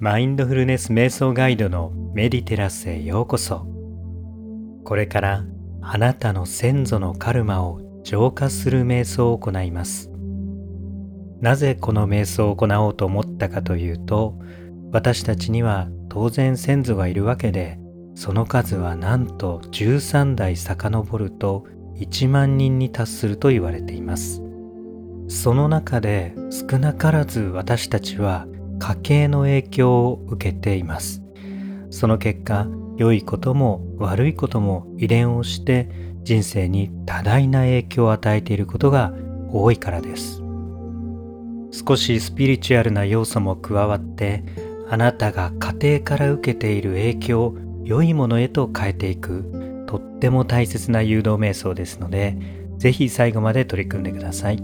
マインドフルネス瞑想ガイドのメディテラスへようこそ。これからあなたの先祖のカルマを浄化する瞑想を行います。なぜこの瞑想を行おうと思ったかというと私たちには当然先祖がいるわけでその数はなんと13代遡ると1万人に達すると言われています。その中で少なからず私たちは家計の影響を受けています。その結果良いことも悪いことも遺伝をして人生に多大な影響を与えていることが多いからです。少しスピリチュアルな要素も加わってあなたが家庭から受けている影響を良いものへと変えていくとっても大切な誘導瞑想ですので是非最後まで取り組んでください。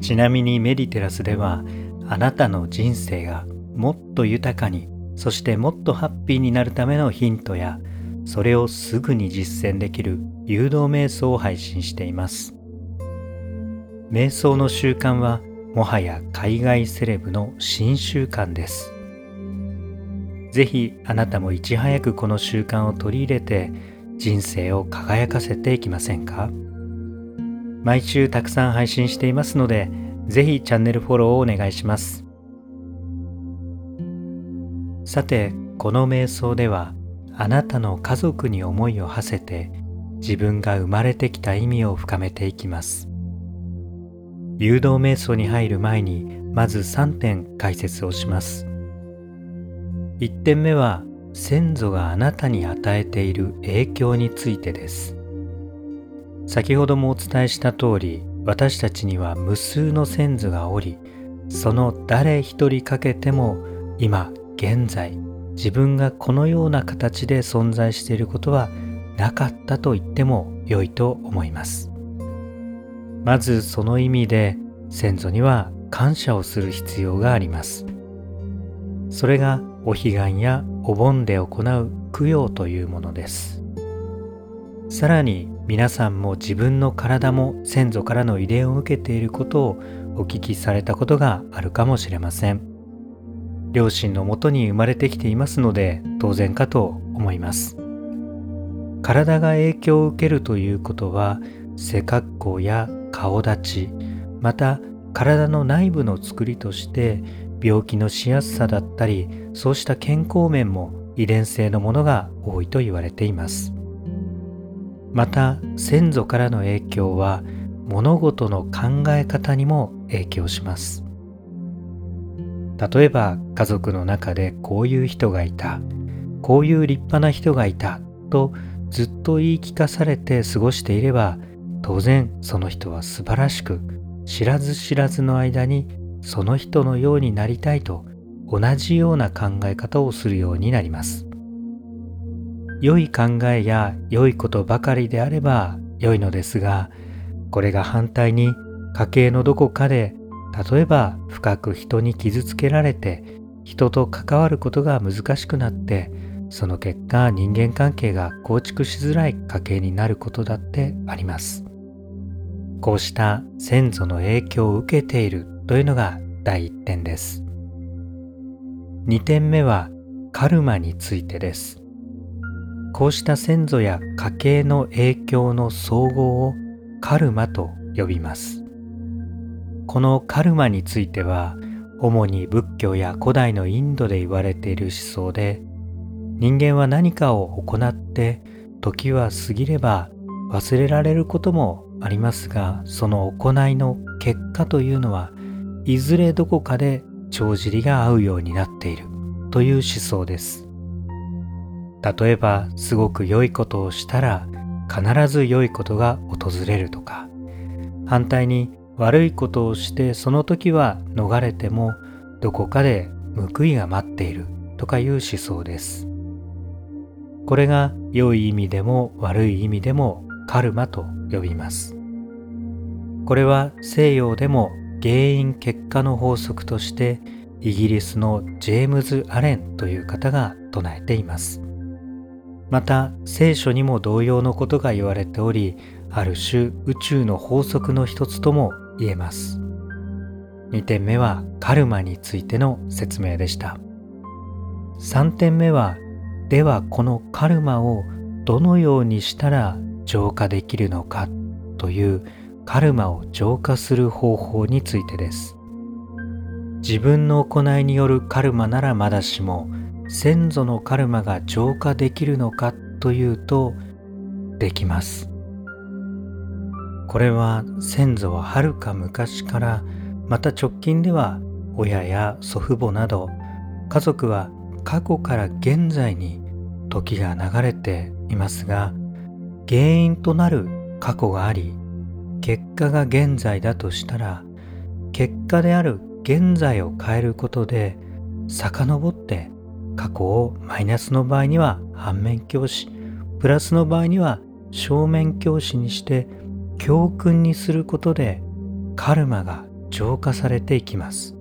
ちなみにメディテラスではあなたの人生がもっと豊かにそしてもっとハッピーになるためのヒントやそれをすぐに実践できる誘導瞑想を配信しています。瞑想の習慣はもはや海外セレブの新習慣です。ぜひあなたもいち早くこの習慣を取り入れて人生を輝かせていきませんか？毎週たくさん配信していますのでぜひチャンネルフォローをお願いします。さて、この瞑想では、あなたの家族に思いを馳せて、自分が生まれてきた意味を深めていきます。誘導瞑想に入る前に、まず3点解説をします。1点目は、先祖があなたに与えている影響についてです。先ほどもお伝えした通り、私たちには無数の先祖がおりその誰一人かけても今現在自分がこのような形で存在していることはなかったと言っても良いと思います。まずその意味で先祖には感謝をする必要があります。それがお彼岸やお盆で行う供養というものです。さらに皆さんも自分の体も先祖からの遺伝を受けていることをお聞きされたことがあるかもしれません。両親のもとに生まれてきていますので当然かと思います。体が影響を受けるということは背格好や顔立ちまた体の内部の作りとして病気のしやすさだったりそうした健康面も遺伝性のものが多いと言われています。また先祖からの影響は物事の考え方にも影響します。例えば家族の中でこういう人がいた。こういう立派な人がいた。とずっと言い聞かされて過ごしていれば当然その人は素晴らしく知らず知らずの間にその人のようになりたいと同じような考え方をするようになります。良い考えや良いことばかりであれば良いのですがこれが反対に家計のどこかで例えば深く人に傷つけられて人と関わることが難しくなってその結果人間関係が構築しづらい家計になることだってあります。こうした先祖の影響を受けているというのが第1点です。2点目はカルマについてです。こうした先祖や家系の影響の総合をカルマと呼びます。このカルマについては主に仏教や古代のインドで言われている思想で人間は何かを行って時は過ぎれば忘れられることもありますがその行いの結果というのはいずれどこかで帳尻が合うようになっているという思想です。例えばすごく良いことをしたら必ず良いことが訪れるとか。反対に悪いことをしてその時は逃れてもどこかで報いが待っているとかいう思想です。これが良い意味でも悪い意味でもカルマと呼びます。これは西洋でも原因結果の法則としてイギリスのジェームズ・アレンという方が唱えています。また聖書にも同様のことが言われておりある種宇宙の法則の一つとも言えます。2点目はカルマについての説明でした。3点目はではこのカルマをどのようにしたら浄化できるのかというカルマを浄化する方法についてです。自分の行いによるカルマならまだしも先祖のカルマが浄化できるのかというとできます。これは先祖ははるか昔からまた直近では親や祖父母など家族は過去から現在に時が流れていますが原因となる過去があり結果が現在だとしたら結果である現在を変えることで遡って過去をマイナスの場合には反面教師プラスの場合には正面教師にして教訓にすることでカルマが浄化されていきます。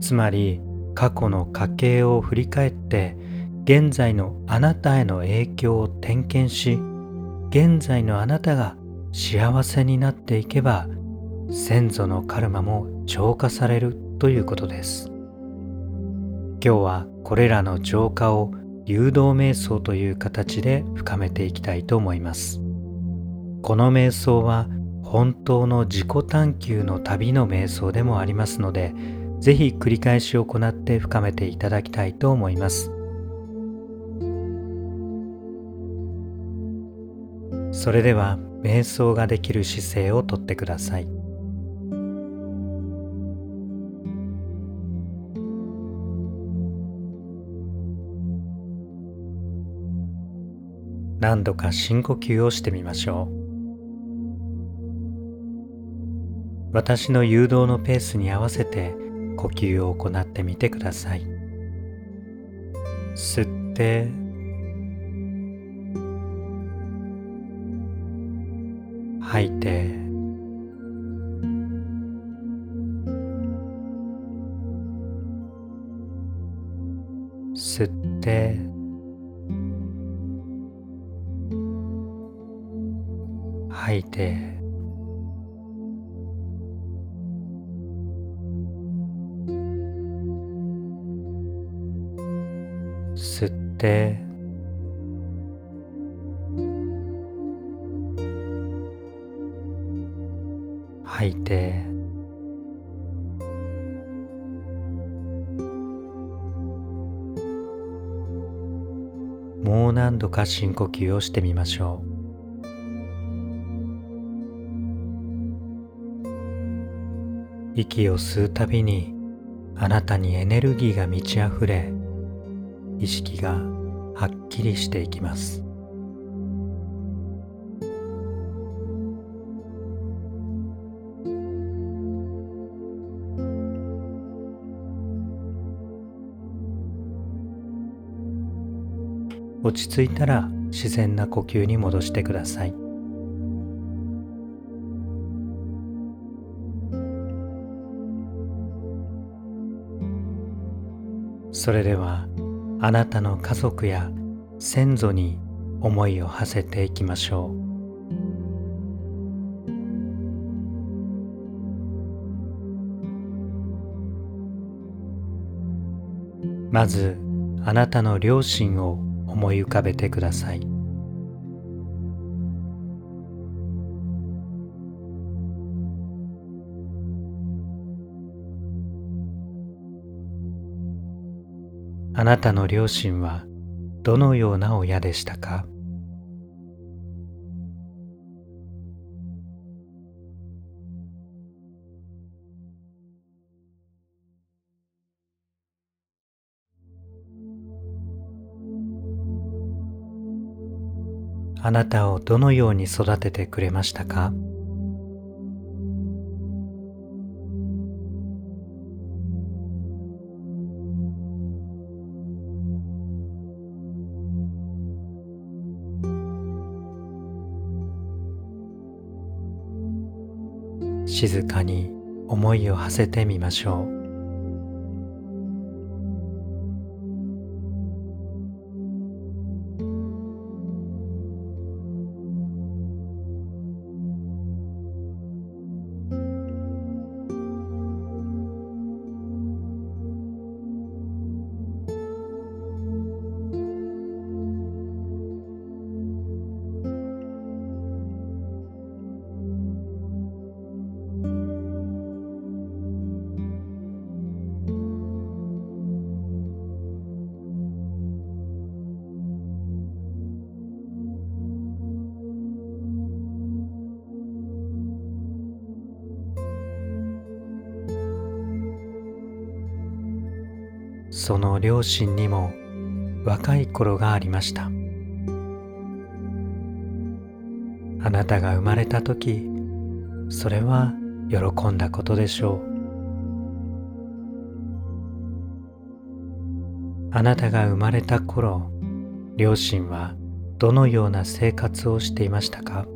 つまり過去の家系を振り返って現在のあなたへの影響を点検し現在のあなたが幸せになっていけば先祖のカルマも浄化されるということです。今日はこれらの浄化を誘導瞑想という形で深めていきたいと思います。この瞑想は本当の自己探求の旅の瞑想でもありますのでぜひ繰り返し行って深めていただきたいと思います。それでは瞑想ができる姿勢をとってください。何度か深呼吸をしてみましょう。私の誘導のペースに合わせて呼吸を行ってみてください。吸って。吐いて。吸って。吐いて。吸って。吐いて。もう何度か深呼吸をしてみましょう。息を吸うたびにあなたにエネルギーが満ち溢れ意識がはっきりしていきます。落ち着いたら自然な呼吸に戻してください。それではあなたの家族や先祖に思いを馳せていきましょう。まずあなたの両親を思い浮かべてください。あなたの両親はどのような親でしたか？あなたをどのように育ててくれましたか？静かに思いを馳せてみましょう。その両親にも若い頃がありました。あなたが生まれた時それは喜んだことでしょう。あなたが生まれた頃両親はどのような生活をしていましたか？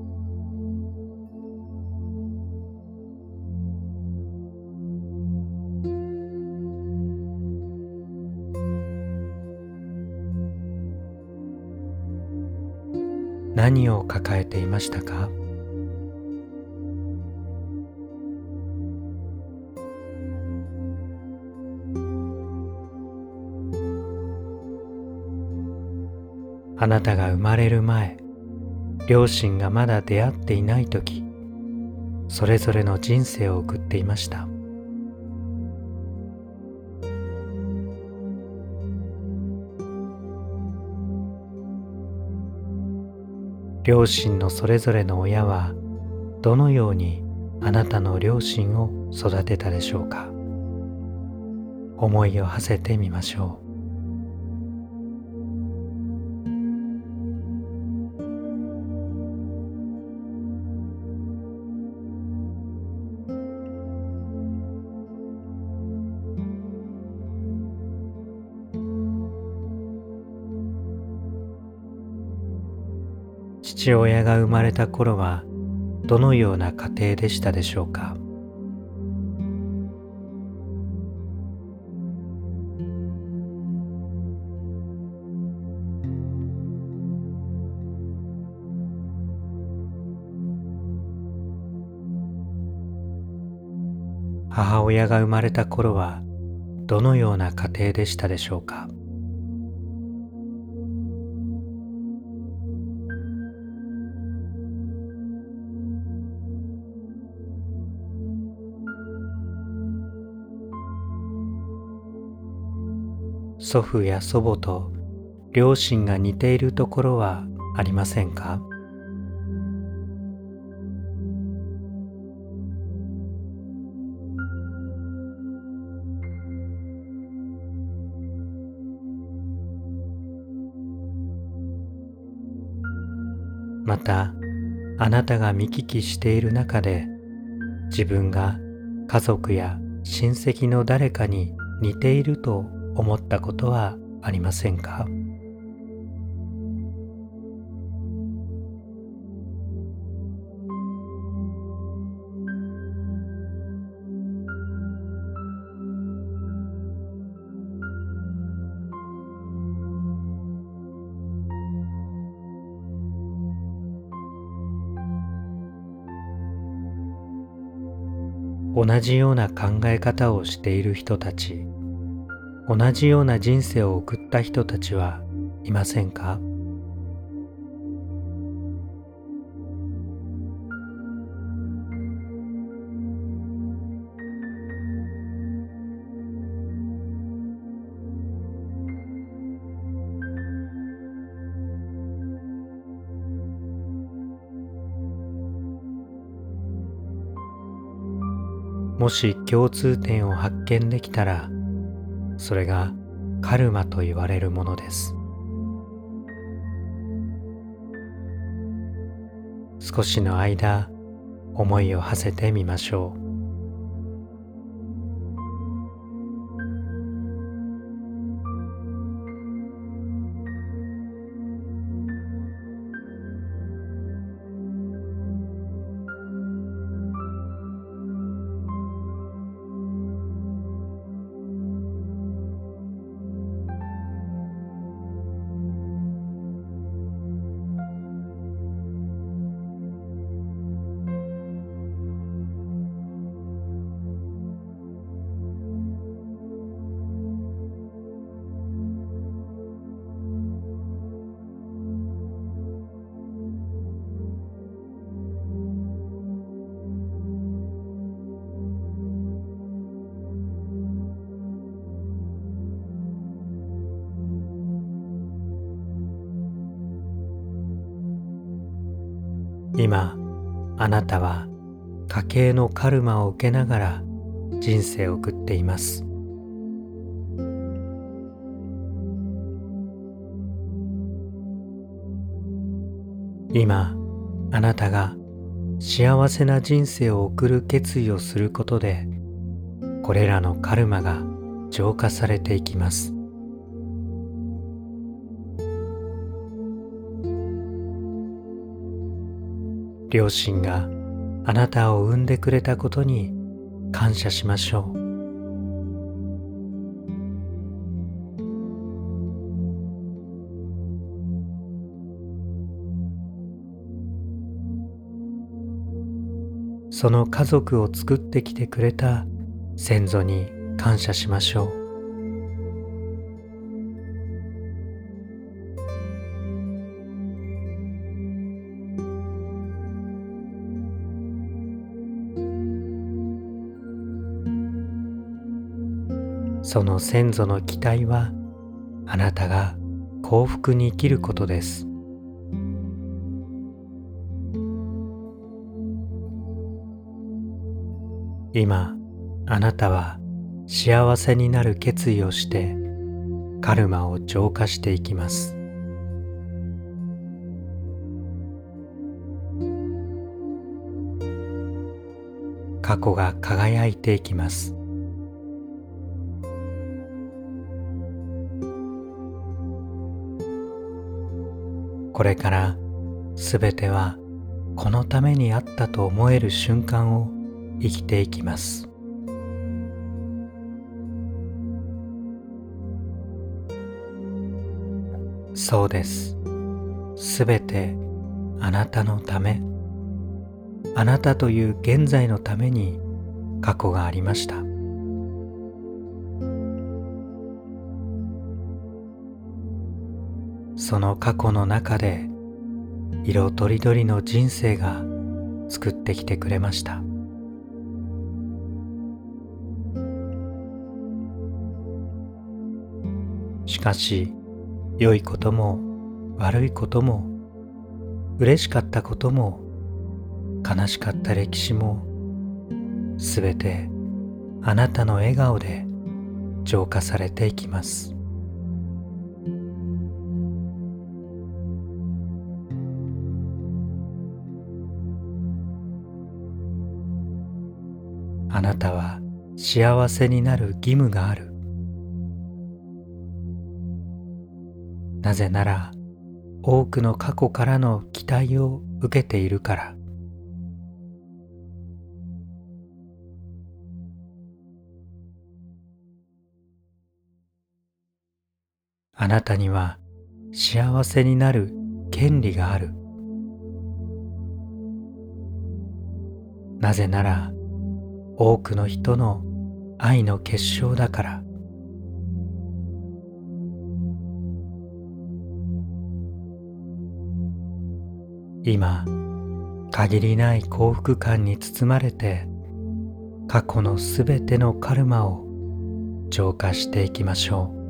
何を抱えていましたか？あなたが生まれる前両親がまだ出会っていない時それぞれの人生を送っていました。両親のそれぞれの親はどのようにあなたの両親を育てたでしょうか。思いを馳せてみましょう。父親が生まれた頃はどのような家庭でしたでしょうか？母親が生まれた頃はどのような家庭でしたでしょうか？祖父や祖母と両親が似ているところはありませんか？またあなたが見聞きしている中で自分が家族や親戚の誰かに似ていると思ったことはありませんか？同じような考え方をしている人たち。同じような人生を送った人たちはいませんか？もし共通点を発見できたらそれがカルマと言われるものです。少しの間思いを馳せてみましょう。今あなたは家計のカルマを受けながら人生を送っています。今あなたが幸せな人生を送る決意をすることでこれらのカルマが浄化されていきます。両親があなたを産んでくれたことに感謝しましょう。その家族を作ってきてくれた先祖に感謝しましょう。その先祖の期待はあなたが幸福に生きることです。今あなたは幸せになる決意をしてカルマを浄化していきます。過去が輝いていきます。これからすべてはこのためにあったと思える瞬間を生きていきます。そうです。すべてあなたのため。あなたという現在のために過去がありました。その過去の中で色とりどりの人生が作ってきてくれました。しかし良いことも悪いことも嬉しかったことも悲しかった歴史もすべてあなたの笑顔で浄化されていきます。なたは幸せになる義務がある。なぜなら多くの過去からの期待を受けているから。あなたには幸せになる権利がある。なぜなら多くの人の愛の結晶だから。今限りない幸福感に包まれて過去のすべてのカルマを浄化していきましょう。